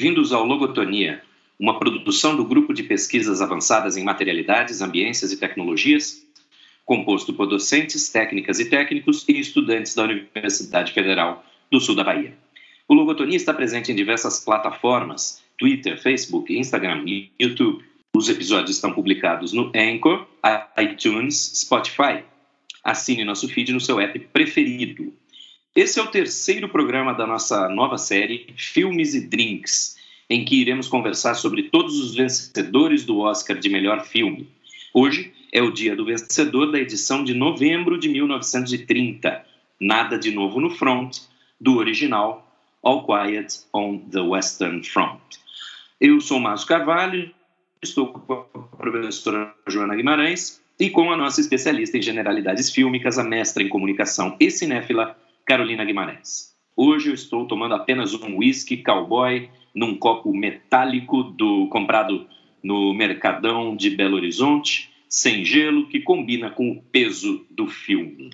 Bem-vindos ao Logotonia, uma produção do Grupo de Pesquisas Avançadas em Materialidades, Ambiências e Tecnologias, composto por docentes, técnicas e técnicos e estudantes da Universidade Federal do Sul da Bahia. O Logotonia está presente em diversas plataformas, Twitter, Facebook, Instagram e YouTube. Os episódios estão publicados no Anchor, iTunes, Spotify. Assine nosso feed no seu app preferido. Esse é o terceiro programa da nossa nova série Filmes e Drinks, em que iremos conversar sobre todos os vencedores do Oscar de melhor filme. Hoje é o dia do vencedor da edição de novembro de 1930, Nada de Novo no Front, do original All Quiet on the Western Front. Eu sou Márcio Carvalho, estou com a professora Joana Guimarães e com a nossa especialista em generalidades fílmicas, a mestra em comunicação e cinéfila, Carolina Guimarães. Hoje eu estou tomando apenas um whisky cowboy num copo metálico do comprado no Mercadão de Belo Horizonte, sem gelo, que combina com o peso do filme.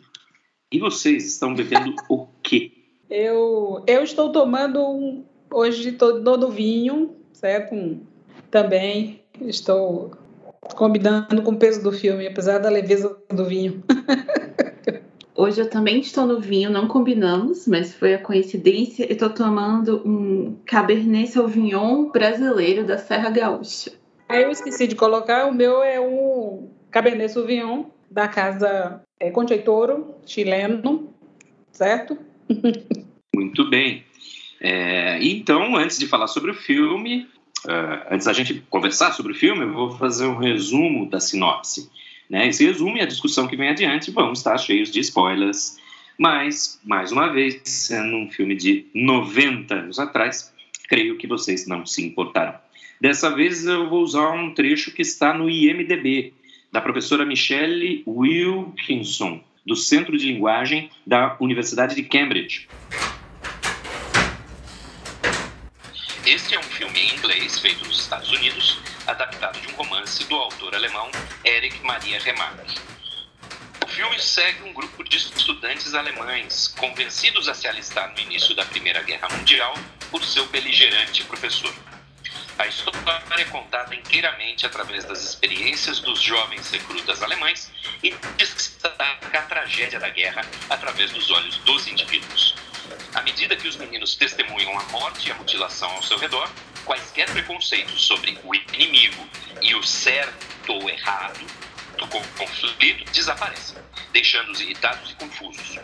E vocês estão bebendo o quê? Eu, eu estou tomando um, hoje todo vinho, certo? Um, também estou combinando com o peso do filme, apesar da leveza do vinho. Hoje eu também estou no vinho, não combinamos, mas foi a coincidência. Eu estou tomando um Cabernet Sauvignon brasileiro da Serra Gaúcha. Aí eu esqueci de colocar, o meu é um Cabernet Sauvignon da casa é, Concheitoro, chileno, certo? Muito bem. É, então, antes de falar sobre o filme, uh, antes da gente conversar sobre o filme, eu vou fazer um resumo da sinopse. Né? Esse resumo e a discussão que vem adiante vão estar cheios de spoilers, mas, mais uma vez, sendo um filme de 90 anos atrás, creio que vocês não se importarão. Dessa vez eu vou usar um trecho que está no IMDB, da professora Michelle Wilkinson, do Centro de Linguagem da Universidade de Cambridge. Este é um filme em inglês feito nos Estados Unidos, adaptado de um romance do autor alemão Erich Maria Remarque. O filme segue um grupo de estudantes alemães convencidos a se alistar no início da Primeira Guerra Mundial por seu beligerante professor. A história é contada inteiramente através das experiências dos jovens recrutas alemães e destaca a tragédia da guerra através dos olhos dos indivíduos. À medida que os meninos testemunham a morte e a mutilação ao seu redor, quaisquer preconceitos sobre o inimigo e o certo ou errado do conflito desaparecem, deixando-os irritados e confusos.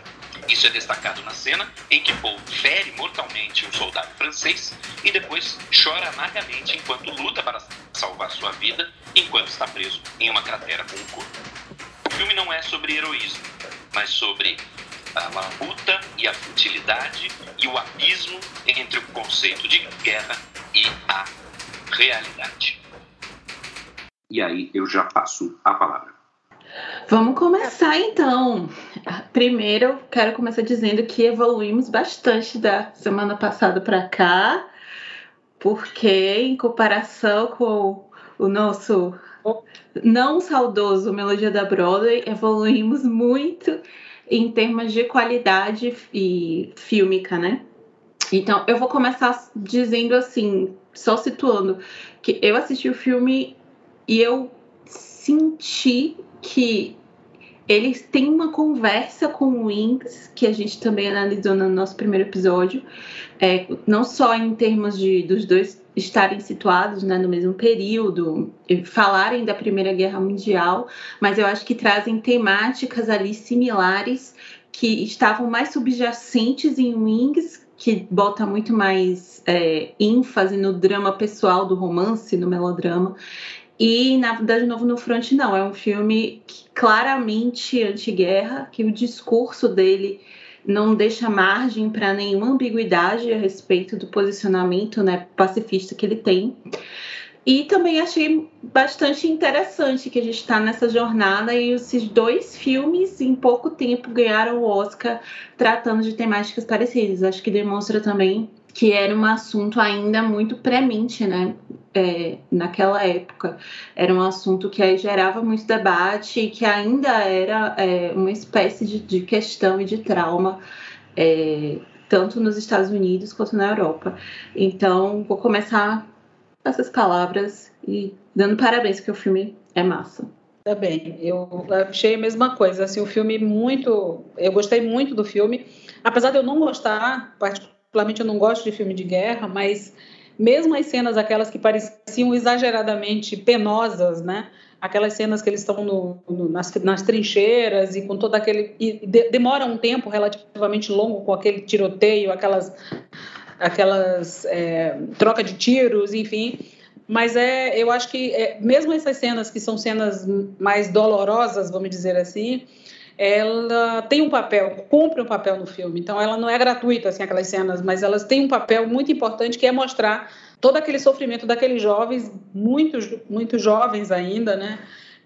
Isso é destacado na cena em que Paul fere mortalmente um soldado francês e depois chora amargamente enquanto luta para salvar sua vida enquanto está preso em uma cratera com um corpo. O filme não é sobre heroísmo, mas sobre a labuta e a futilidade e o abismo entre o conceito de guerra e a realidade. E aí eu já passo a palavra. Vamos começar então. Primeiro, quero começar dizendo que evoluímos bastante da semana passada para cá, porque em comparação com o nosso não saudoso Melodia da Broadway, evoluímos muito em termos de qualidade e fílmica, né? Então, eu vou começar dizendo assim, só situando, que eu assisti o filme e eu senti que eles têm uma conversa com o Wings, que a gente também analisou no nosso primeiro episódio, é, não só em termos de dos dois estarem situados né, no mesmo período, falarem da Primeira Guerra Mundial, mas eu acho que trazem temáticas ali similares que estavam mais subjacentes em Wings, que bota muito mais é, ênfase no drama pessoal do romance, no melodrama. E, na verdade, de novo no front, não. É um filme claramente anti-guerra, que o discurso dele não deixa margem para nenhuma ambiguidade a respeito do posicionamento né, pacifista que ele tem. E também achei bastante interessante que a gente está nessa jornada e esses dois filmes, em pouco tempo, ganharam o Oscar tratando de temáticas parecidas. Acho que demonstra também que era um assunto ainda muito premente, né? É, naquela época. Era um assunto que gerava muito debate e que ainda era é, uma espécie de, de, questão e de trauma é, tanto nos Estados Unidos quanto na Europa. Então, vou começar essas palavras e dando parabéns, porque o filme é massa. Tá bem, eu achei a mesma coisa, assim, o filme muito, eu gostei muito do filme, apesar de eu não gostar, particularmente eu não gosto de filme de guerra, mas mesmo as cenas aquelas que pareciam exageradamente penosas, né, aquelas cenas que eles estão no, no, nas, nas, trincheiras e com todo aquele. E de, demora um tempo relativamente longo com aquele tiroteio, aquelas. Aquelas é, troca de tiros, enfim. Mas é, eu acho que é, mesmo essas cenas que são cenas mais dolorosas, vamos dizer assim, ela tem um papel, cumpre um papel no filme. Então, ela não é gratuita, assim, aquelas cenas, mas elas têm um papel muito importante que é mostrar todo aquele sofrimento daqueles jovens, muitos, muito jovens ainda, né?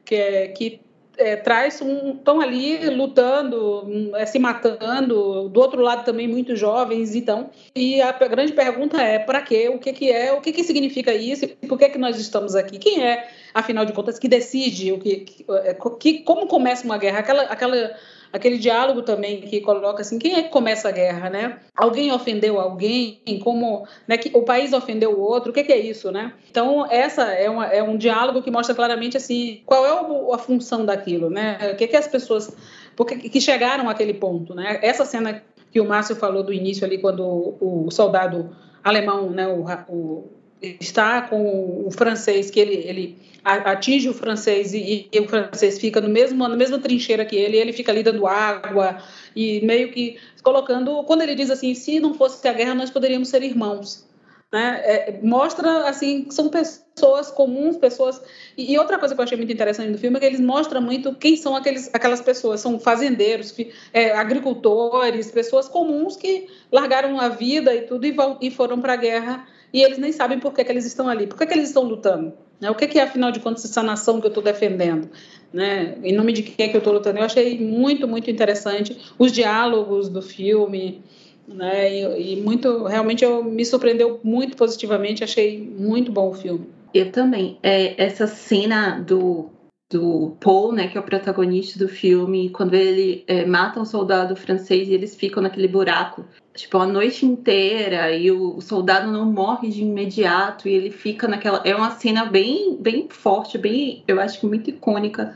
Que, é, que é, traz um estão ali lutando, é, se matando, do outro lado também muitos jovens, então. E a grande pergunta é para quê? O que, que é? O que, que significa isso? Por que, que nós estamos aqui? Quem é, afinal de contas, que decide o que, que, é, que como começa uma guerra? Aquela, aquela aquele diálogo também que coloca assim, quem é que começa a guerra, né? Alguém ofendeu alguém? Como, né, que o país ofendeu o outro? O que, que é isso, né? Então, essa é, uma, é um diálogo que mostra claramente assim, qual é a função daquilo, né? O que que as pessoas porque que chegaram àquele ponto, né? Essa cena que o Márcio falou do início ali quando o, o soldado alemão, né, o, o está com o francês, que ele, ele atinge o francês e, e, o francês fica no mesmo, na mesma trincheira que ele, ele fica ali dando água e meio que colocando. Quando ele diz assim: se não fosse a guerra, nós poderíamos ser irmãos. Né? É, mostra assim que são pessoas comuns, pessoas e, e, outra coisa que eu achei muito interessante no filme é que eles mostram muito quem são aqueles, aquelas pessoas, são fazendeiros, é, agricultores, pessoas comuns que largaram a vida e tudo e, e foram para a guerra e eles nem sabem por que, que eles estão ali, por que, que eles estão lutando. Né? O que, que é, afinal de contas, essa nação que eu estou defendendo? Né? Em nome de quem é que eu estou lutando? Eu achei muito, muito interessante os diálogos do filme, né? E, e, muito, realmente, eu me surpreendeu muito positivamente. Achei muito bom o filme. Eu também. É, essa cena do do Paul, né, que é o protagonista do filme, quando ele é, mata um soldado francês e eles ficam naquele buraco, tipo, a noite inteira e o, soldado não morre de imediato e ele fica naquela... É uma cena bem, bem forte, bem, eu acho que muito icônica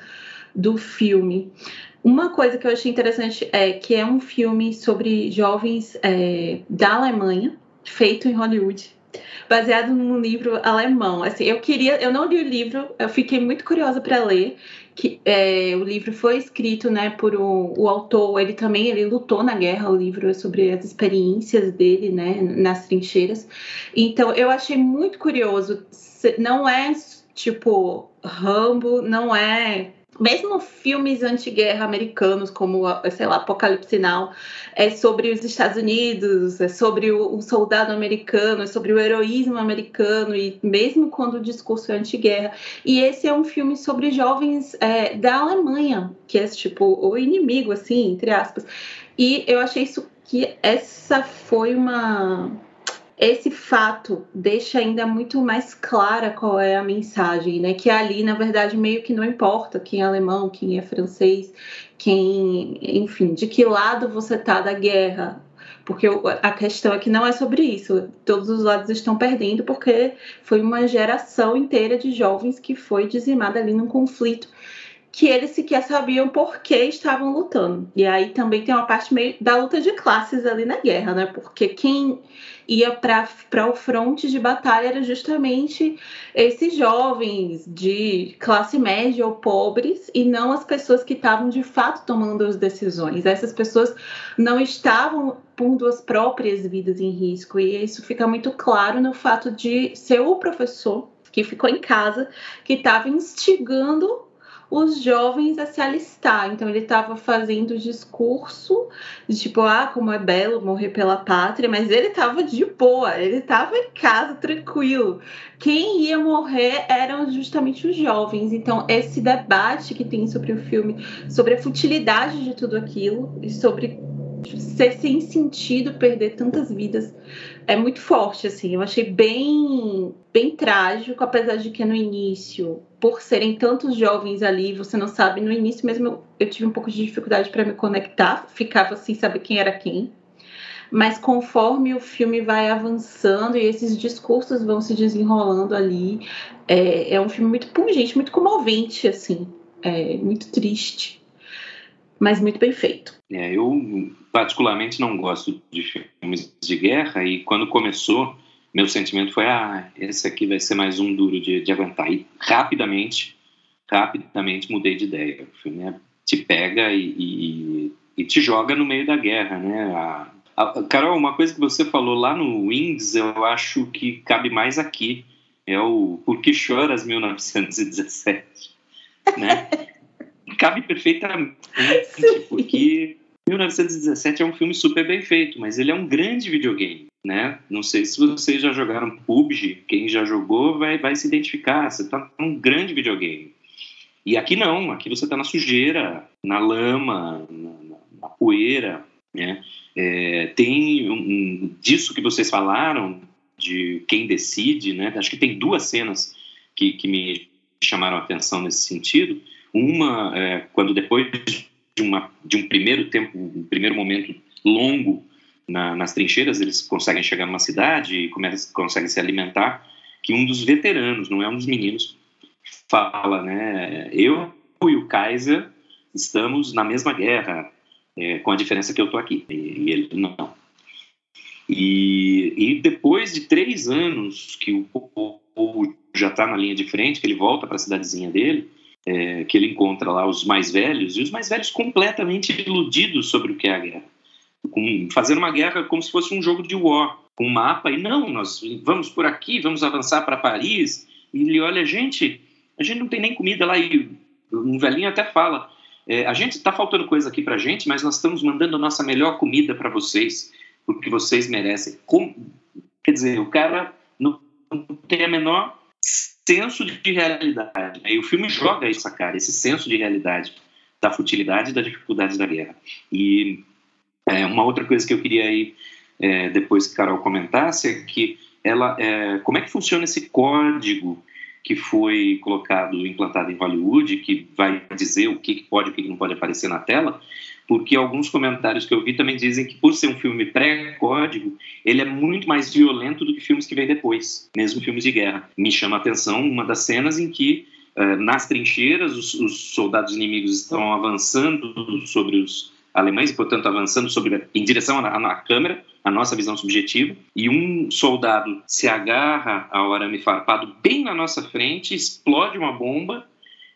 do filme. Uma coisa que eu achei interessante é que é um filme sobre jovens é, da Alemanha, feito em Hollywood, baseado num livro alemão. Assim, eu queria, eu não li o livro, eu fiquei muito curiosa para ler. Que é, o livro foi escrito, né, por o, o, autor. Ele também ele lutou na guerra. O livro é sobre as experiências dele, né, nas trincheiras. Então, eu achei muito curioso. Não é tipo Rambo, não é mesmo filmes anti-guerra americanos, como, sei lá, Apocalipse Now, é sobre os Estados Unidos, é sobre o, o soldado americano, é sobre o heroísmo americano, e mesmo quando o discurso é anti-guerra. E esse é um filme sobre jovens é, da Alemanha, que é tipo o inimigo, assim, entre aspas. E eu achei isso que essa foi uma esse fato deixa ainda muito mais clara qual é a mensagem, né? Que ali, na verdade, meio que não importa quem é alemão, quem é francês, quem, enfim, de que lado você tá da guerra. Porque a questão é que não é sobre isso. Todos os lados estão perdendo porque foi uma geração inteira de jovens que foi dizimada ali num conflito que eles sequer sabiam por que estavam lutando. E aí também tem uma parte meio da luta de classes ali na guerra, né? Porque quem ia para o fronte de batalha era justamente esses jovens de classe média ou pobres e não as pessoas que estavam de fato tomando as decisões. Essas pessoas não estavam pondo as próprias vidas em risco e isso fica muito claro no fato de ser o professor que ficou em casa que estava instigando os jovens a se alistar. Então ele estava fazendo discurso de tipo, ah, como é belo morrer pela pátria, mas ele estava de boa, ele estava em casa tranquilo. Quem ia morrer eram justamente os jovens. Então esse debate que tem sobre o filme, sobre a futilidade de tudo aquilo e sobre ser sem sentido perder tantas vidas é muito forte assim. Eu achei bem bem trágico, apesar de que no início por serem tantos jovens ali, você não sabe, no início mesmo eu, eu tive um pouco de dificuldade para me conectar, ficava sem saber quem era quem. mas conforme o filme vai avançando e esses discursos vão se desenrolando ali, é, é um filme muito pungente, muito comovente, assim, é muito triste, mas muito bem feito. É, eu particularmente não gosto de filmes de guerra e quando começou, meu sentimento foi, ah, esse aqui vai ser mais um duro de, de aguentar. E rapidamente, rapidamente mudei de ideia. O filme é, te pega e, e, e, te joga no meio da guerra, né? A, a, Carol, uma coisa que você falou lá no Wings, eu acho que cabe mais aqui. É o Por que Choras 1917, né? cabe perfeitamente, Sim. porque 1917 é um filme super bem feito, mas ele é um grande videogame, né? Não sei se vocês já jogaram PUBG, quem já jogou vai, vai se identificar, você está num grande videogame. E aqui não, aqui você está na sujeira, na lama, na, na poeira, né? É, tem um, um, disso que vocês falaram, de quem decide, né? Acho que tem duas cenas que, que me chamaram a atenção nesse sentido. Uma, é, quando depois de, uma, de um primeiro tempo, um primeiro momento longo na, nas trincheiras, eles conseguem chegar numa cidade e começam, conseguem se alimentar, que um dos veteranos, não é um dos meninos, fala, né, eu e o Kaiser estamos na mesma guerra, é, com a diferença que eu tô aqui, e, e ele não. E, e, depois de três anos que o povo já está na linha de frente, que ele volta para a cidadezinha dele, é, que ele encontra lá os mais velhos, e os mais velhos completamente iludidos sobre o que é a guerra. Com, fazendo uma guerra como se fosse um jogo de war, com um mapa, e não, nós vamos por aqui, vamos avançar para Paris, e ele olha, gente, a gente não tem nem comida lá, e um velhinho até fala, é, a gente está faltando coisa aqui para gente, mas nós estamos mandando a nossa melhor comida para vocês, porque vocês merecem. Com, quer dizer, o cara não, não tem a menor senso de realidade. Né? E o filme joga isso, cara, esse senso de realidade da futilidade e da dificuldade da guerra. E é, uma outra coisa que eu queria aí, é, depois que Carol comentasse, é que ela, é, como é que funciona esse código que foi colocado, implantado em Hollywood, que vai dizer o que pode e o que não pode aparecer na tela, porque alguns comentários que eu vi também dizem que por ser um filme pré-código, ele é muito mais violento do que filmes que vêm depois, mesmo filmes de guerra. Me chama a atenção uma das cenas em que uh, nas trincheiras os, os, soldados inimigos estão avançando sobre os alemães portanto avançando sobre em direção à, à câmera a nossa visão subjetiva, e um soldado se agarra ao arame farpado bem na nossa frente, explode uma bomba,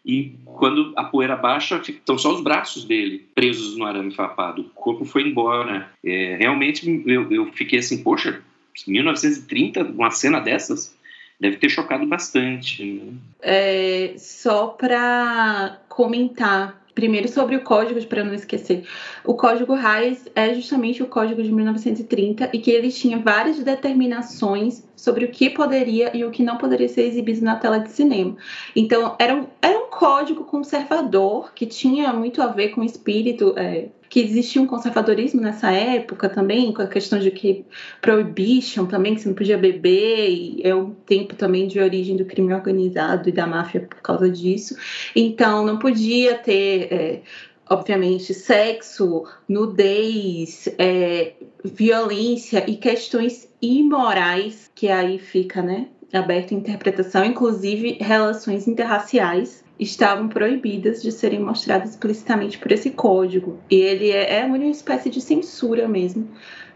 e quando a poeira baixa, estão só os braços dele presos no arame farpado. O corpo foi embora. É, realmente, eu, eu fiquei assim, poxa, 1930, uma cena dessas, deve ter chocado bastante. Né? É, só para comentar Primeiro, sobre o código, para não esquecer. O código RAIS é justamente o código de 1930 e que ele tinha várias determinações sobre o que poderia e o que não poderia ser exibido na tela de cinema. Então, era um, era um código conservador que tinha muito a ver com o espírito é, que existia um conservadorismo nessa época também, com a questão de que prohibition também, que você não podia beber, e é um tempo também de origem do crime organizado e da máfia por causa disso. Então, não podia ter. É, obviamente, sexo, nudez, é, violência e questões imorais, que aí fica, né, aberta a interpretação, inclusive relações interraciais estavam proibidas de serem mostradas explicitamente por esse código. E ele é, é uma espécie de censura mesmo,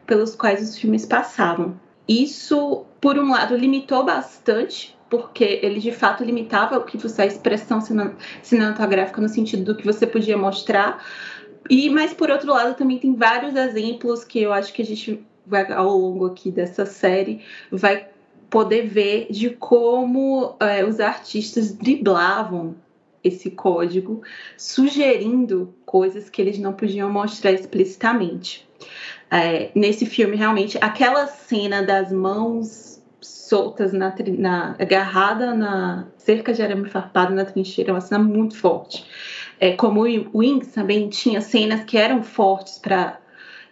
pelos quais os filmes passavam. Isso, por um lado, limitou bastante, porque ele de fato limitava o que você a expressão cinematográfica no sentido do que você podia mostrar. E mas por outro lado também tem vários exemplos que eu acho que a gente vai ao longo aqui dessa série vai poder ver de como é, os artistas driblavam esse código, sugerindo coisas que eles não podiam mostrar explicitamente. É, nesse filme, realmente, aquela cena das mãos soltas, na, na, agarrada na cerca de arame farpado na trincheira, uma cena muito forte. É, como o Wings também tinha cenas que eram fortes para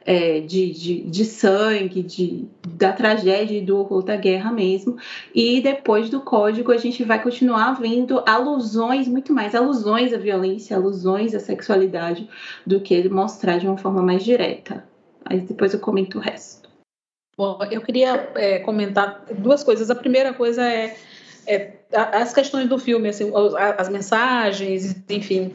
é, de, de, de, sangue, de, da tragédia e do horror da guerra mesmo. E depois do código, a gente vai continuar vendo alusões, muito mais alusões à violência, alusões à sexualidade, do que mostrar de uma forma mais direta Mas depois eu comento o resto. Bom, eu queria é, comentar duas coisas. A primeira coisa é, é as questões do filme, assim, as mensagens, enfim.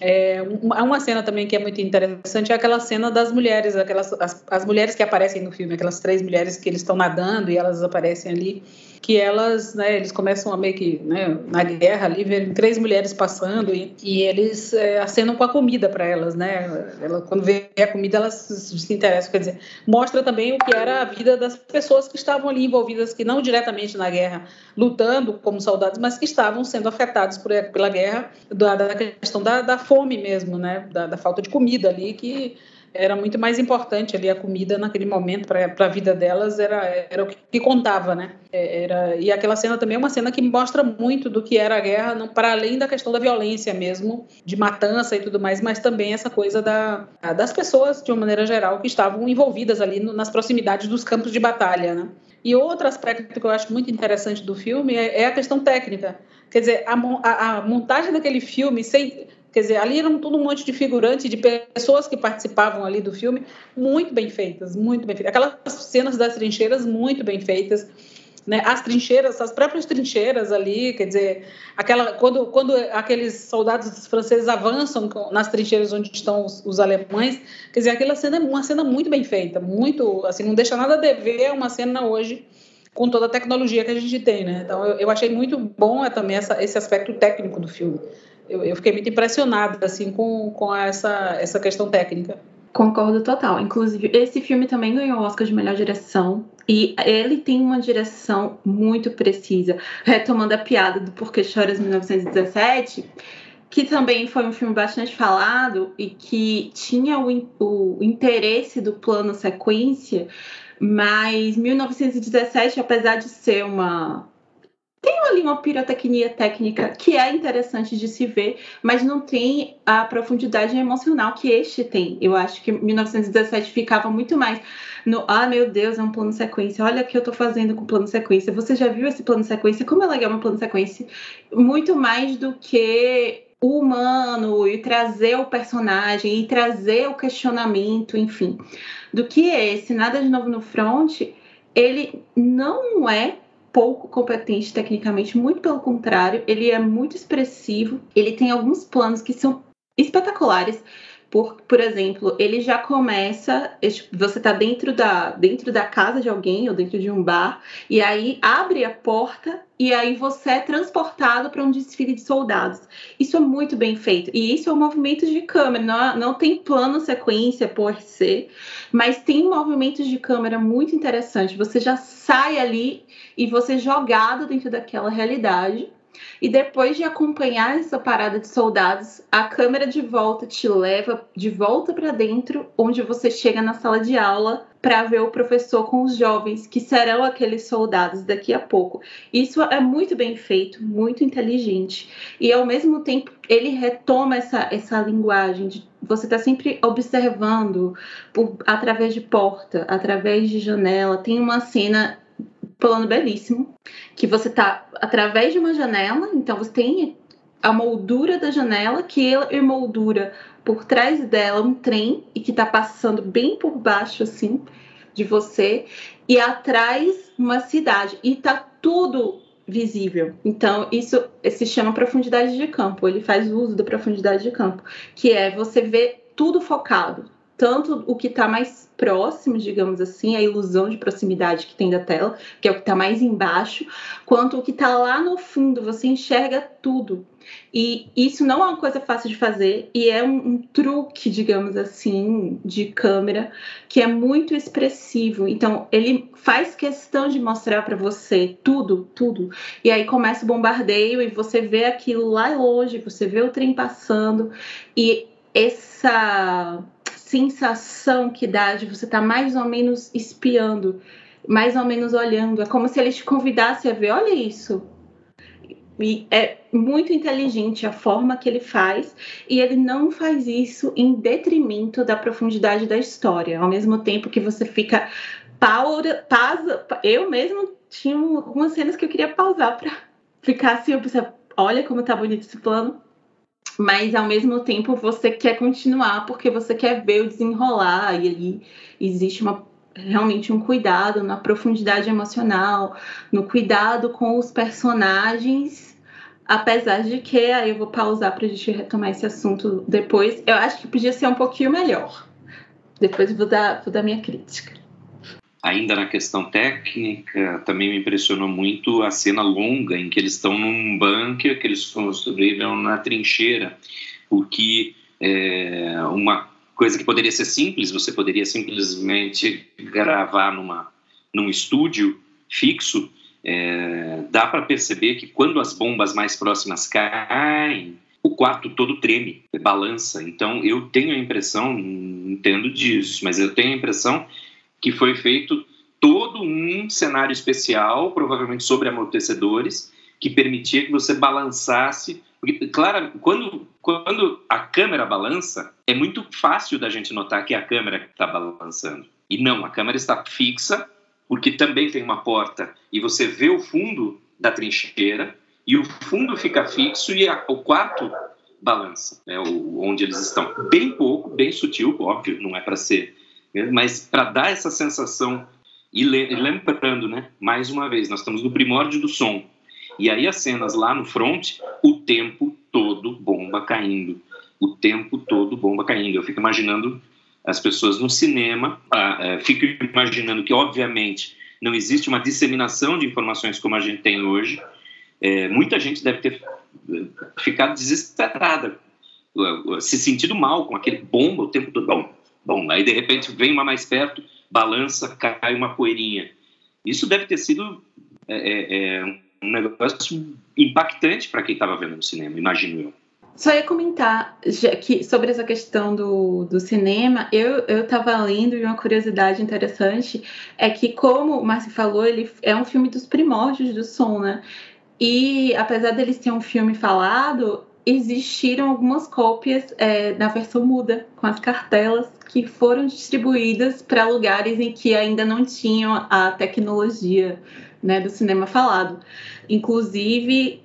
É, uma cena também que é muito interessante é aquela cena das mulheres, aquelas as, as mulheres que aparecem no filme, aquelas três mulheres que eles estão nadando e elas aparecem ali que elas, né, eles começam a meio que, né, na guerra ali, ver três mulheres passando e, e eles é, acenam com a comida para elas, né? Ela, quando vê a comida, elas se, se interessam, quer dizer, mostra também o que era a vida das pessoas que estavam ali envolvidas, que não diretamente na guerra, lutando como soldados, mas que estavam sendo afetados por, pela guerra, da, da questão da, da, fome mesmo, né? Da, da falta de comida ali, que era muito mais importante ali a comida naquele momento para a vida delas era, era o que, que, contava, né? É, era, e aquela cena também é uma cena que mostra muito do que era a guerra, para além da questão da violência mesmo, de matança e tudo mais, mas também essa coisa da, das pessoas, de uma maneira geral, que estavam envolvidas ali no, nas proximidades dos campos de batalha, né? E outro aspecto que eu acho muito interessante do filme é, é a questão técnica. Quer dizer, a, a, a montagem daquele filme, sem, Quer dizer, ali eram todo um monte de figurantes, de pessoas que participavam ali do filme, muito bem feitas, muito bem feitas. Aquelas cenas das trincheiras muito bem feitas. Né? As trincheiras, as próprias trincheiras ali, quer dizer, aquela, quando, quando aqueles soldados franceses avançam nas trincheiras onde estão os, os alemães, quer dizer, aquela cena é uma cena muito bem feita, muito, assim, não deixa nada a dever uma cena hoje com toda a tecnologia que a gente tem, né? Então, eu, eu achei muito bom também essa, esse aspecto técnico do filme eu, eu fiquei muito impressionada assim com, com essa, essa questão técnica. Concordo total. Inclusive, esse filme também ganhou o Oscar de melhor direção. E ele tem uma direção muito precisa. Retomando a piada do Porquê Choras 1917, que também foi um filme bastante falado e que tinha o, o interesse do plano sequência, mas 1917, apesar de ser uma tem ali uma pirotecnia técnica que é interessante de se ver, mas não tem a profundidade emocional que este tem. Eu acho que 1917 ficava muito mais no ah, meu Deus, é um plano sequência. Olha o que eu tô fazendo com o plano sequência. Você já viu esse plano sequência? Como é legal um plano sequência? Muito mais do que o humano e trazer o personagem e trazer o questionamento, enfim. Do que esse Nada de Novo no Front, ele não é pouco competente tecnicamente, muito pelo contrário, ele é muito expressivo, ele tem alguns planos que são espetaculares. Por, por exemplo, ele já começa, você está dentro da, dentro da casa de alguém ou dentro de um bar, e aí abre a porta e aí você é transportado para um desfile de soldados. Isso é muito bem feito. E isso é um movimento de câmera, não, não tem plano sequência por ser, mas tem movimentos de câmera muito interessante. Você já sai ali e você é jogado dentro daquela realidade. E depois de acompanhar essa parada de soldados, a câmera de volta te leva de volta para dentro, onde você chega na sala de aula para ver o professor com os jovens que serão aqueles soldados daqui a pouco. Isso é muito bem feito, muito inteligente. E ao mesmo tempo ele retoma essa, essa linguagem de você está sempre observando por, através de porta, através de janela. Tem uma cena plano belíssimo, que você tá através de uma janela, então você tem a moldura da janela, que ela emoldura por trás dela um trem e que tá passando bem por baixo assim de você e atrás uma cidade e tá tudo visível. Então, isso se chama profundidade de campo. Ele faz uso da profundidade de campo, que é você ver tudo focado, tanto o que está mais próximo, digamos assim, a ilusão de proximidade que tem da tela, que é o que está mais embaixo, quanto o que está lá no fundo, você enxerga tudo. E isso não é uma coisa fácil de fazer, e é um, um truque, digamos assim, de câmera que é muito expressivo. Então, ele faz questão de mostrar para você tudo, tudo. E aí começa o bombardeio e você vê aquilo lá longe, você vê o trem passando, e essa sensação que dá de você estar tá mais ou menos espiando, mais ou menos olhando. É como se ele te convidasse a ver, olha isso. E é muito inteligente a forma que ele faz, e ele não faz isso em detrimento da profundidade da história. Ao mesmo tempo que você fica pausa, pausa eu mesmo tinha algumas cenas que eu queria pausar para ficar assim, eu olha como tá bonito esse plano, mas ao mesmo tempo você quer continuar porque você quer ver o desenrolar e ali existe uma realmente um cuidado na profundidade emocional, no cuidado com os personagens, apesar de que aí eu vou pausar para a gente retomar esse assunto depois. Eu acho que podia ser um pouquinho melhor. Depois vou dar, vou dar minha crítica. Ainda na questão técnica, também me impressionou muito a cena longa em que eles estão num bunker que eles construíram na trincheira, porque é, uma coisa que poderia ser simples, você poderia simplesmente gravar numa, num estúdio fixo, é, dá para perceber que quando as bombas mais próximas caem, o quarto todo treme, balança. Então eu tenho a impressão, entendo disso, mas eu tenho a impressão que foi feito todo um cenário especial, provavelmente sobre amortecedores, que permitia que você balançasse. Porque, claro, quando, quando a câmera balança, é muito fácil da gente notar que é a câmera está balançando. E não, a câmera está fixa, porque também tem uma porta e você vê o fundo da trincheira e o fundo fica fixo e a, o quarto balança, né, o, onde eles estão. Bem pouco, bem sutil, óbvio, não é para ser? Mas para dar essa sensação e lembrando, né, mais uma vez, nós estamos no primórdio do som. E aí as cenas lá no front, o tempo todo bomba caindo. O tempo todo bomba caindo. Eu fico imaginando as pessoas no cinema, ah, é, fico imaginando que, obviamente, não existe uma disseminação de informações como a gente tem hoje. É, muita gente deve ter é, ficado desesperada, se sentido mal com aquele bomba o tempo todo. Bom, Bom, aí de repente vem uma mais perto, balança, cai uma poeirinha. Isso deve ter sido é, é, é um negócio impactante para quem estava vendo no cinema, imagino eu. Só ia comentar que sobre essa questão do, do cinema, eu estava lendo e uma curiosidade interessante é que, como o Márcio falou, ele é um filme dos primórdios do som, né? E apesar dele ser um filme falado, existiram algumas cópias é, versão muda, com as cartelas que foram distribuídas para lugares em que ainda não tinham a tecnologia né, do cinema falado. Inclusive,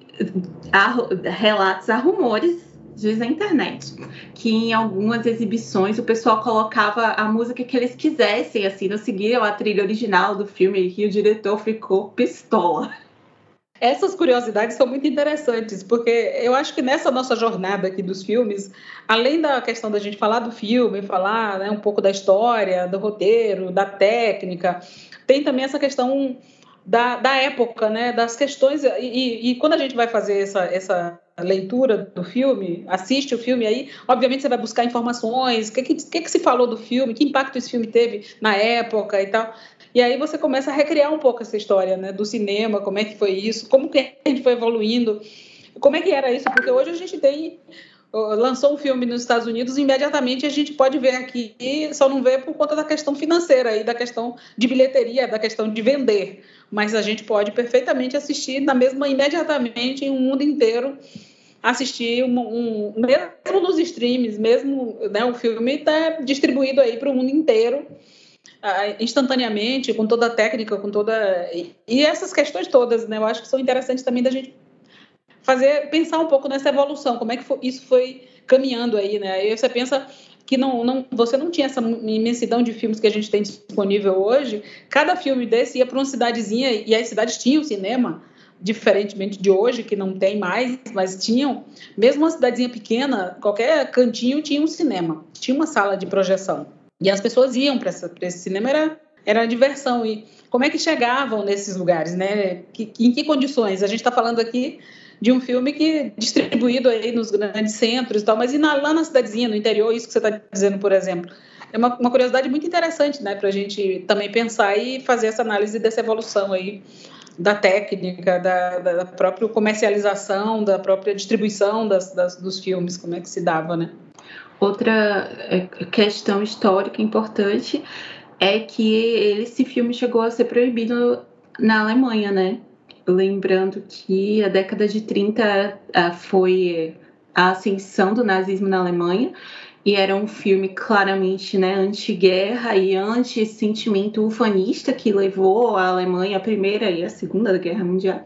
há relatos, há rumores diz a internet, que em algumas exibições o pessoal colocava a música que eles quisessem, assim, não seguiam a trilha original do filme e o diretor ficou pistola. Essas curiosidades são muito interessantes, porque eu acho que nessa nossa jornada aqui dos filmes, além da questão da gente falar do filme, falar né, um pouco da história, do roteiro, da técnica, tem também essa questão da, da época, né, das questões. E, e, quando a gente vai fazer essa, essa leitura do filme, assiste o filme aí, obviamente você vai buscar informações, o que, que, que, se falou do filme, que impacto esse filme teve na época e tal. E aí você começa a recriar um pouco essa história, né, do cinema, como é que foi isso, como que a gente foi evoluindo, como é que era isso, porque hoje a gente tem lançou um filme nos Estados Unidos, imediatamente a gente pode ver aqui, só não vê por conta da questão financeira e da questão de bilheteria, da questão de vender, mas a gente pode perfeitamente assistir na mesma imediatamente em um mundo inteiro assistir um, um mesmo nos streams, mesmo né, o filme está distribuído aí para o mundo inteiro instantaneamente, com toda a técnica, com toda. E essas questões todas, né? Eu acho que são interessantes também da gente fazer, pensar um pouco nessa evolução, como é que foi, isso foi caminhando aí, né? Aí você pensa que não, não, você não tinha essa imensidão de filmes que a gente tem disponível hoje. Cada filme desse ia para uma cidadezinha e as cidades tinham cinema, diferentemente de hoje, que não tem mais, mas tinham. Mesmo uma cidadezinha pequena, qualquer cantinho tinha um cinema, tinha uma sala de projeção. E as pessoas iam para esse cinema, era, era diversão. E como é que chegavam nesses lugares, né? Que, em que condições? A gente está falando aqui de um filme que distribuído aí nos grandes centros e tal, mas e na, lá na cidadezinha, no interior, isso que você está dizendo, por exemplo. É uma, uma curiosidade muito interessante, né, para a gente também pensar e fazer essa análise dessa evolução aí da técnica, da, da própria comercialização, da própria distribuição das, das, dos filmes, como é que se dava, né? Outra é, questão histórica importante é que esse filme chegou a ser proibido na Alemanha, né? Lembrando que a década de 30 foi a ascensão do nazismo na Alemanha e era um filme claramente né, anti-guerra e anti-sentimento ufanista que levou a Alemanha à Primeira e à Segunda Guerra Mundial.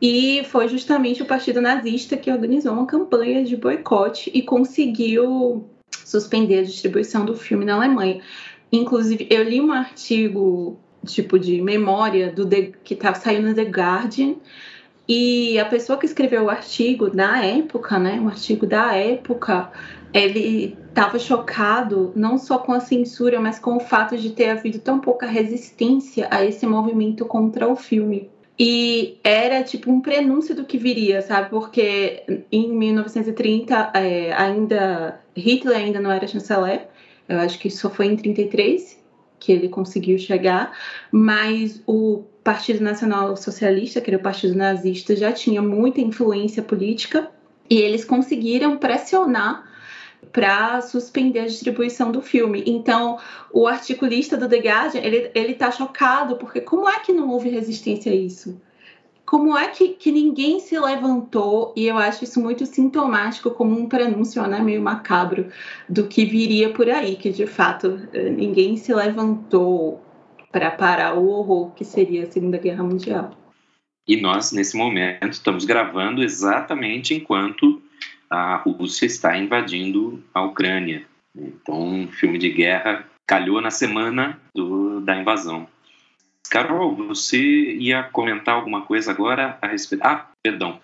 E foi justamente o Partido Nazista que organizou uma campanha de boicote e conseguiu suspender a distribuição do filme na Alemanha. Inclusive, eu li um artigo tipo de memória do The, que tá, saiu no The Guardian e a pessoa que escreveu o artigo na época, né, um artigo da época, ele estava chocado não só com a censura, mas com o fato de ter havido tão pouca resistência a esse movimento contra o filme. E era tipo um prenúncio do que viria, sabe? Porque em 1930 é, ainda Hitler ainda não era chanceler. Eu acho que isso foi em 33 que ele conseguiu chegar, mas o Partido Nacional Socialista, que era o partido nazista, já tinha muita influência política e eles conseguiram pressionar para suspender a distribuição do filme. Então, o articulista do The Guardian, ele, ele tá chocado, porque como é que não houve resistência a isso? Como é que, que ninguém se levantou, e eu acho isso muito sintomático, como um prenúncio né, meio macabro, do que viria por aí, que de fato eh, ninguém se levantou para parar o horror que seria a Segunda Guerra Mundial. E nós, nesse momento, estamos gravando exatamente enquanto a Rússia está invadindo a Ucrânia. Então, um filme de guerra calhou na semana do, da invasão. Carol, você ia comentar alguma coisa agora a respeito. Ah, perdão,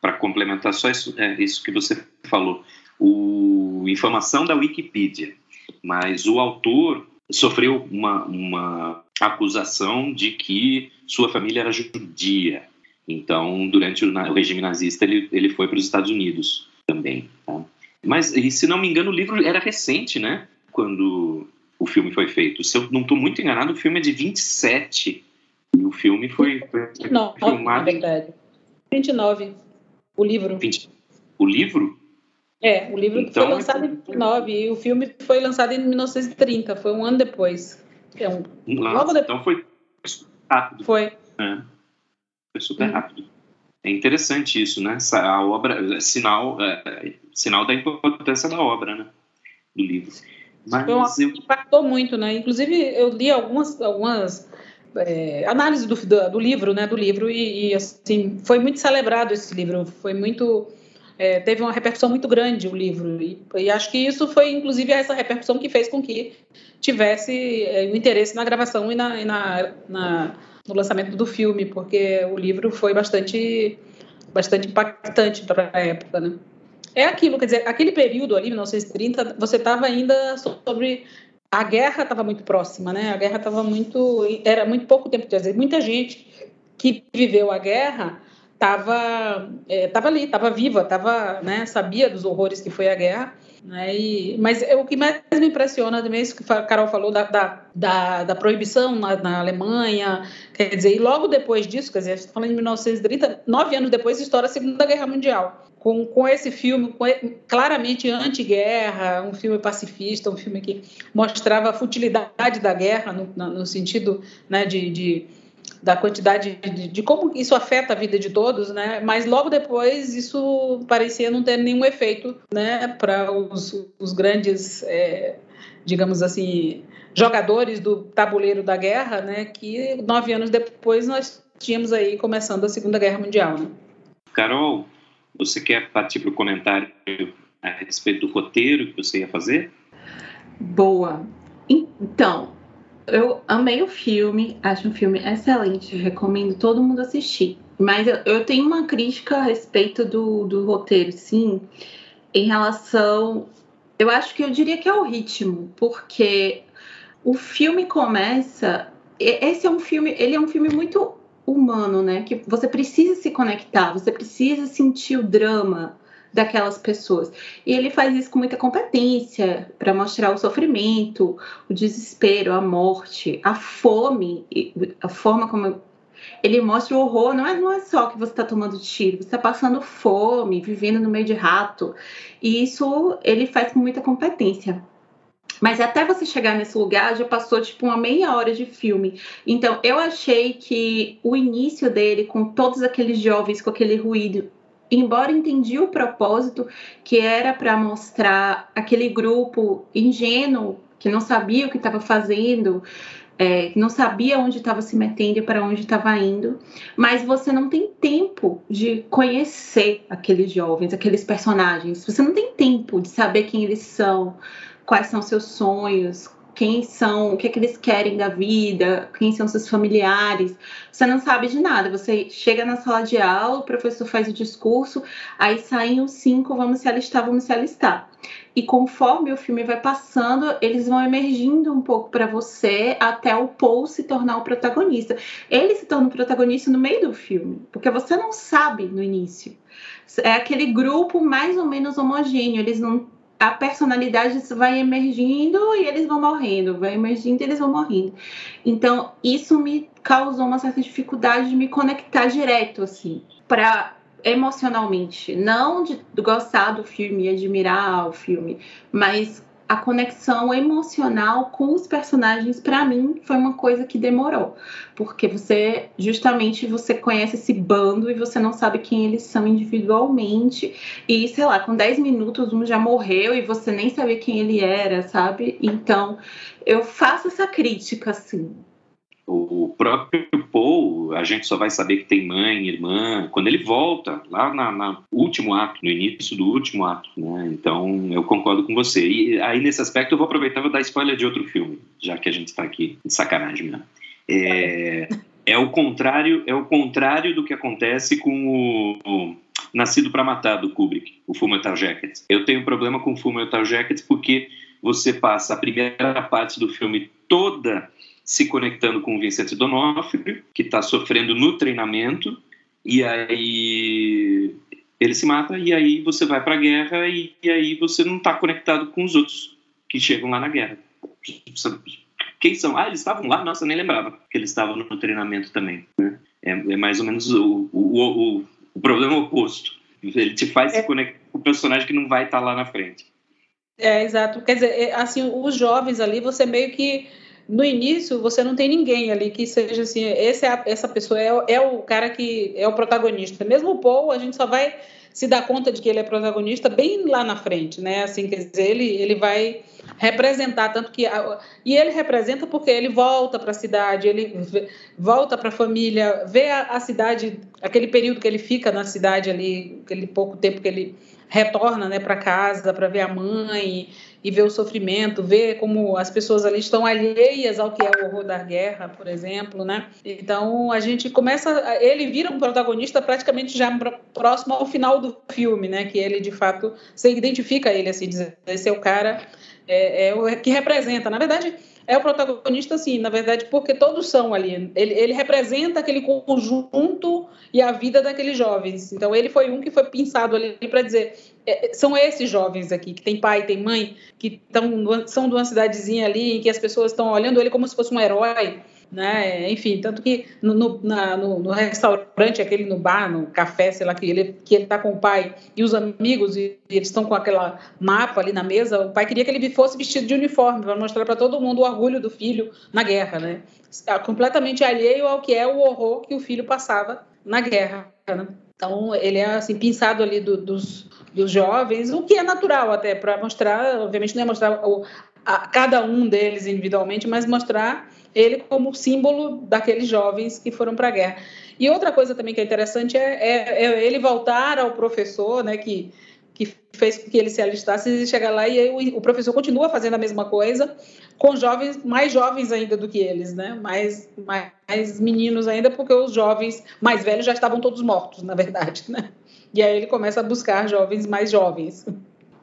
para complementar só isso, é, isso que você falou. O, informação da Wikipedia, mas o autor sofreu uma, uma acusação de que sua família era judia. Então, durante o, o regime nazista, ele, ele foi para os Estados Unidos também. Tá? Mas, e, se não me engano, o livro era recente, né? Quando o filme foi feito. Se eu não estou muito enganado, o filme é de 27. E o filme foi, foi 29, filmado... na verdade. 29, o livro. 20... O livro? É, o livro então, foi lançado em 29 e o filme foi lançado em 1930, foi um ano depois. É um... Logo depois. Então foi rápido. Foi. É. Foi super rápido. É interessante isso, né? A obra, é sinal, é, sinal da importância da obra, né? Do livro. Mas uma, eu... impactou muito, né? Inclusive eu li algumas, algumas é, análises do, do, do, livro, né? Do livro e, e, assim foi muito celebrado esse livro, foi muito é, teve uma repercussão muito grande o livro e, e, acho que isso foi inclusive essa repercussão que fez com que tivesse é, o interesse na gravação e na, e na, na no lançamento do filme, porque o livro foi bastante, bastante impactante para a época, né? É aquilo, quer dizer, aquele período ali, 1930, você estava ainda sobre a guerra estava muito próxima, né? A guerra estava muito, era muito pouco tempo de dizer, muita gente que viveu a guerra estava é, tava ali, estava viva, tava, né, sabia dos horrores que foi a guerra né? E, mas é, o que mais me impressiona também é isso que a Carol falou da, da, da, da proibição na, na, Alemanha, quer dizer, e logo depois disso, quer dizer, falando em 1930, nove anos depois, estoura a Segunda Guerra Mundial. Com, com esse filme, com, claramente anti-guerra, um filme pacifista, um filme que mostrava a futilidade da guerra, no, no sentido né, de, de da quantidade de, de, como isso afeta a vida de todos, né? Mas logo depois isso parecia não ter nenhum efeito, né? Para os, os, grandes, é, digamos assim, jogadores do tabuleiro da guerra, né? Que nove anos depois nós tínhamos aí começando a Segunda Guerra Mundial, né? Carol, você quer partir para o comentário a respeito do roteiro que você ia fazer? Boa. Então, eu amei o filme, acho um filme excelente, recomendo todo mundo assistir. Mas eu, eu tenho uma crítica a respeito do, do roteiro, sim, em relação. Eu acho que eu diria que é o ritmo, porque o filme começa. Esse é um filme, ele é um filme muito humano, né? Que você precisa se conectar, você precisa sentir o drama daquelas pessoas. E ele faz isso com muita competência para mostrar o sofrimento, o desespero, a morte, a fome, a forma como ele mostra o horror. Não é, não é só que você está tomando tiro, você está passando fome, vivendo no meio de rato. E isso ele faz com muita competência. Mas até você chegar nesse lugar já passou tipo uma meia hora de filme. Então eu achei que o início dele, com todos aqueles jovens, com aquele ruído embora entendi o propósito que era para mostrar aquele grupo ingênuo que não sabia o que estava fazendo, é, não sabia onde estava se metendo e para onde estava indo, mas você não tem tempo de conhecer aqueles jovens, aqueles personagens. Você não tem tempo de saber quem eles são, quais são seus sonhos, quem são, o que, é que eles querem da vida, quem são seus familiares. Você não sabe de nada. Você chega na sala de aula, o professor faz o discurso, aí saem os cinco, vamos se alistar, vamos se alistar. E conforme o filme vai passando, eles vão emergindo um pouco para você até o Paul se tornar o protagonista. Ele se torna o protagonista no meio do filme, porque você não sabe no início. É aquele grupo mais ou menos homogêneo, eles não a personalidade vai emergindo e eles vão morrendo, vai emergindo e eles vão morrendo. Então, isso me causou uma certa dificuldade de me conectar direto, assim, para emocionalmente. Não de gostar do filme admirar o filme, mas a conexão emocional com os personagens para mim foi uma coisa que demorou, porque você justamente você conhece esse bando e você não sabe quem eles são individualmente. E sei lá, com 10 minutos um já morreu e você nem sabia quem ele era, sabe? Então, eu faço essa crítica assim, o próprio Paul, a gente só vai saber que tem mãe, irmã, quando ele volta, lá na último ato, no início do último ato. Né? Então, eu concordo com você. E aí, nesse aspecto, eu vou aproveitar e vou dar spoiler de outro filme, já que a gente está aqui de sacanagem mesmo. É, é, o contrário, é o contrário do que acontece com o, o Nascido para Matar, do Kubrick, o Full Metal Jacket. Eu tenho problema com o Full Metal Jacket porque você passa a primeira parte do filme toda se conectando com o Vincent Donofrio, que está sofrendo no treinamento, e aí ele se mata, e aí você vai para a guerra, e, e, aí você não está conectado com os outros que chegam lá na guerra. Quem são? Ah, eles estavam lá? Nossa, nem lembrava que eles estavam no treinamento também. Né? É, é, mais ou menos o, o, o, o, problema oposto. Ele te faz é. se conectar com o personagem que não vai estar tá lá na frente. É, exato. Quer dizer, é, assim, os jovens ali, você meio que no início você não tem ninguém ali que seja assim, esse é a, essa pessoa é, é, o cara que é o protagonista. Mesmo o Paul, a gente só vai se dar conta de que ele é protagonista bem lá na frente, né? Assim, quer dizer, ele, ele vai representar tanto que e ele representa porque ele volta para a cidade, ele volta para a família, vê a, a cidade, aquele período que ele fica na cidade ali, aquele pouco tempo que ele retorna, né, para casa para ver a mãe e ver o sofrimento, ver como as pessoas ali estão alheias ao que é o horror da guerra, por exemplo, né? Então a gente começa, ele vira um protagonista praticamente já próximo ao final do filme, né? Que ele de fato você identifica ele assim, esse é o cara é, é o que representa. Na verdade, é o protagonista, sim, na verdade, porque todos são ali. Ele, ele, representa aquele conjunto e a vida daqueles jovens. Então, ele foi um que foi pensado ali para dizer: é, são esses jovens aqui, que tem pai, tem mãe, que tão, são de uma cidadezinha ali, em que as pessoas estão olhando ele como se fosse um herói né? Enfim, tanto que no, no, na, no, no, restaurante, aquele no bar, no café, sei lá, que ele que ele tá com o pai e os amigos e, e eles estão com aquela mapa ali na mesa, o pai queria que ele fosse vestido de uniforme para mostrar para todo mundo o orgulho do filho na guerra, né? Completamente alheio ao que é o horror que o filho passava na guerra. Né? Então ele é assim pensado ali do, dos dos jovens, o que é natural até para mostrar, obviamente não é mostrar o, a, cada um deles individualmente, mas mostrar ele como símbolo daqueles jovens que foram para a guerra. E outra coisa também que é interessante é, é, é, ele voltar ao professor, né, que, que fez com que ele se alistasse e chegar lá e o, o, professor continua fazendo a mesma coisa com jovens mais jovens ainda do que eles, né, mais, mais meninos ainda, porque os jovens mais velhos já estavam todos mortos, na verdade, né. E aí ele começa a buscar jovens mais jovens.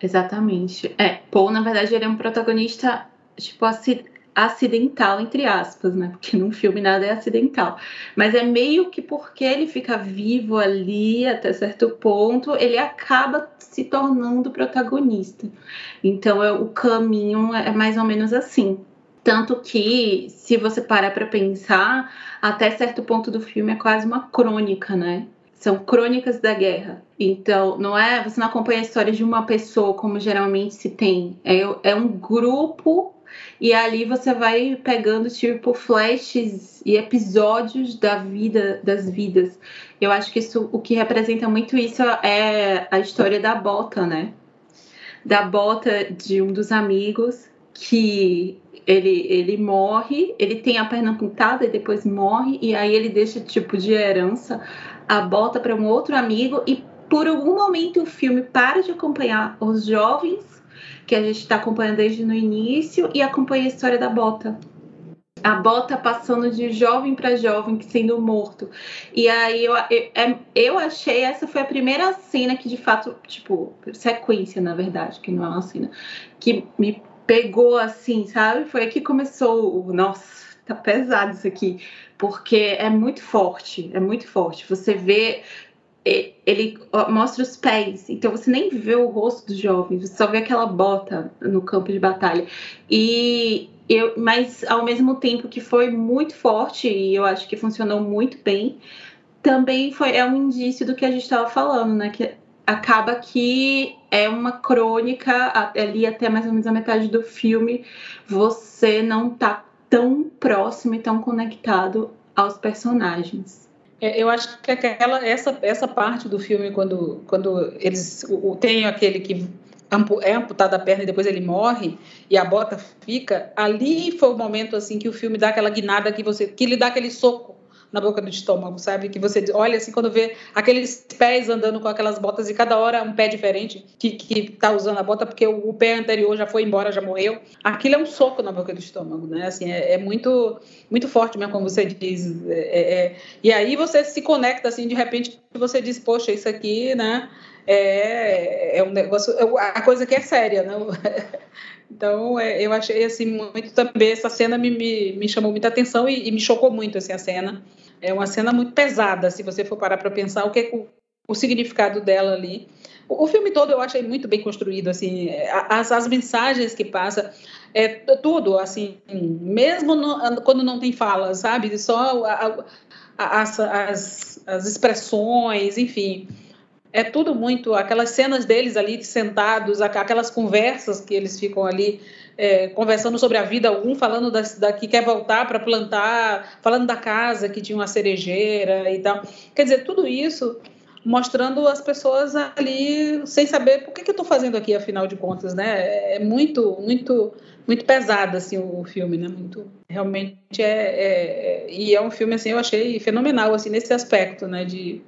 Exatamente. É, Paul, na verdade, ele é um protagonista, tipo, assim, acidental, entre aspas, né? Porque num filme nada é acidental. Mas é meio que porque ele fica vivo ali até certo ponto, ele acaba se tornando protagonista. Então é, o caminho é mais ou menos assim. Tanto que, se você parar para pensar, até certo ponto do filme é quase uma crônica, né? São crônicas da guerra. Então, não é. Você não acompanha a história de uma pessoa como geralmente se tem. É, é um grupo e ali você vai pegando tipo flashes e episódios da vida das vidas. Eu acho que isso o que representa muito isso é a história da bota, né? Da bota de um dos amigos que ele, ele morre, ele tem a perna amputada e depois morre, e aí ele deixa, tipo, de herança a bota para um outro amigo, e por algum momento o filme para de acompanhar os jovens, que a gente está acompanhando desde no início, e acompanha a história da bota a bota passando de jovem para jovem sendo morto. E aí eu, eu, é, eu, achei essa foi a primeira cena que de fato, tipo, sequência, na verdade, que não é uma cena, que me pegou assim, sabe? Foi aí que começou o. Nossa, tá pesado isso aqui. Porque é muito forte, é muito forte. Você vê ele mostra os pés, então você nem vê o rosto do jovem, você só vê aquela bota no campo de batalha. E eu, mas ao mesmo tempo que foi muito forte e eu acho que funcionou muito bem, também foi é um indício do que a gente estava falando, né? Que acaba que é uma crônica ali até mais ou menos a metade do filme, você não tá tão próximo e tão conectado aos personagens. É, eu acho que aquela essa essa parte do filme quando quando eles o, tem aquele que é amputado a perna e depois ele morre e a bota fica, ali foi o momento assim que o filme dá aquela guinada que você que lhe dá aquele soco na boca do estômago, sabe? Que você olha assim quando vê aqueles pés andando com aquelas botas e cada hora um pé diferente que, que tá usando a bota porque o, o pé anterior já foi embora, já morreu. Aquilo é um soco na boca do estômago, né? Assim, é, é muito muito forte mesmo, como você diz. É, é, é, e aí você se conecta assim, de repente você diz, poxa, isso aqui, né? É, é um negócio, a coisa que é séria, né? Então, é, eu achei, assim, muito também, essa cena me, me, me chamou muita atenção e, e, me chocou muito, assim, a cena. É uma cena muito pesada, se você for parar para pensar o que é o, o significado dela ali. O, o, filme todo eu achei muito bem construído, assim, as, as mensagens que passa, é tudo, assim, mesmo no, quando não tem fala, sabe? Só a, a, as, as, as expressões, enfim é tudo muito aquelas cenas deles ali sentados, aquelas conversas que eles ficam ali é, conversando sobre a vida, um falando da, da que quer voltar para plantar, falando da casa que tinha uma cerejeira e tal. Quer dizer, tudo isso mostrando as pessoas ali sem saber por que, que eu estou fazendo aqui, afinal de contas, né? É muito, muito, muito pesado assim o filme, né? Muito, realmente é, é, é e é um filme assim eu achei fenomenal assim nesse aspecto, né? De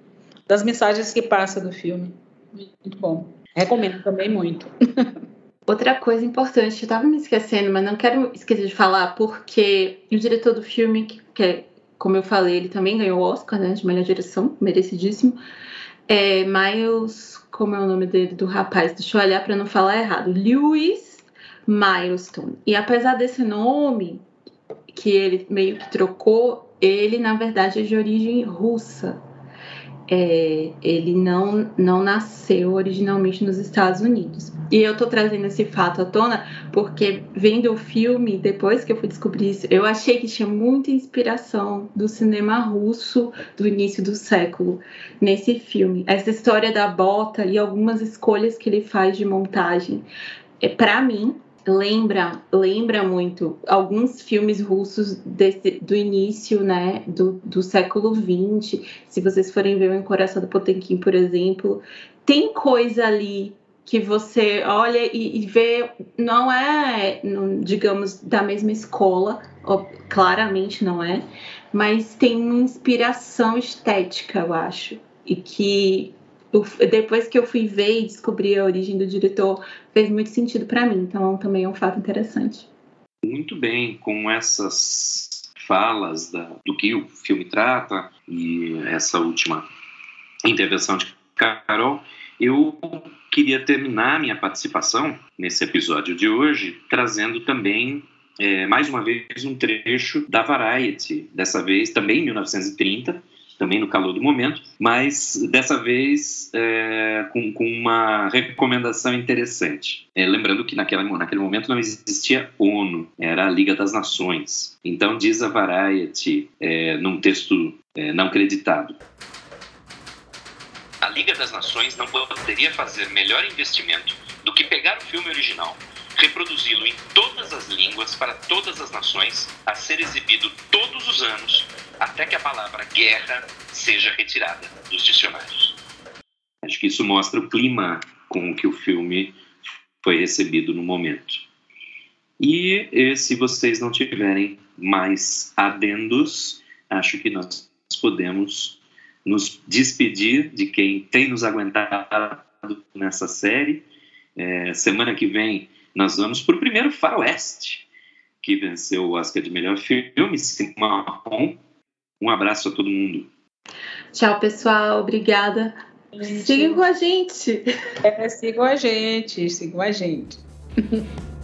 das mensagens que passa do filme. Muito bom. Recomendo também muito. Outra coisa importante, eu tava me esquecendo, mas não quero esquecer de falar, porque o diretor do filme, que é, como eu falei, ele também ganhou o Oscar, né, de melhor direção, merecidíssimo. É Miles, como é o nome dele, do rapaz? Deixa eu olhar para não falar errado. Lewis Milestone. E apesar desse nome, que ele meio que trocou, ele na verdade é de origem russa é, ele não, não nasceu originalmente nos Estados Unidos. E eu tô trazendo esse fato à tona porque, vendo o filme, depois que eu fui descobrir isso, eu achei que tinha muita inspiração do cinema russo do início do século nesse filme. Essa história da bota e algumas escolhas que ele faz de montagem. É, para mim, lembra lembra muito alguns filmes russos desse, do início né do, do século XX se vocês forem ver o Encoraçado Potemkin por exemplo tem coisa ali que você olha e, e vê não é digamos da mesma escola claramente não é mas tem uma inspiração estética eu acho e que depois que eu fui ver e descobri a origem do diretor, fez muito sentido para mim. Então, também é um fato interessante. Muito bem, com essas falas da, do que o filme trata e essa última intervenção de Carol, eu queria terminar minha participação nesse episódio de hoje trazendo também é, mais uma vez um trecho da Variety, dessa vez também em 1930 também no calor do momento, mas dessa vez é, com, com, uma recomendação interessante. É, lembrando que naquela, naquele momento não existia ONU, era a Liga das Nações. Então diz a Variety, é, num texto é, não creditado. A Liga das Nações não poderia fazer melhor investimento do que pegar o filme original reproduzi-lo em todas as línguas para todas as nações, a ser exibido todos os anos, até que a palavra guerra seja retirada dos dicionários. Acho que isso mostra o clima com que o filme foi recebido no momento. E, e se vocês não tiverem mais adendos, acho que nós podemos nos despedir de quem tem nos aguentado nessa série. É, semana que vem nós vamos para o primeiro Faroeste, que venceu o Oscar de melhor filme, Marrom. Um abraço a todo mundo. Tchau, pessoal. Obrigada. Sigam com a gente. É, sigam a gente, sigam a gente.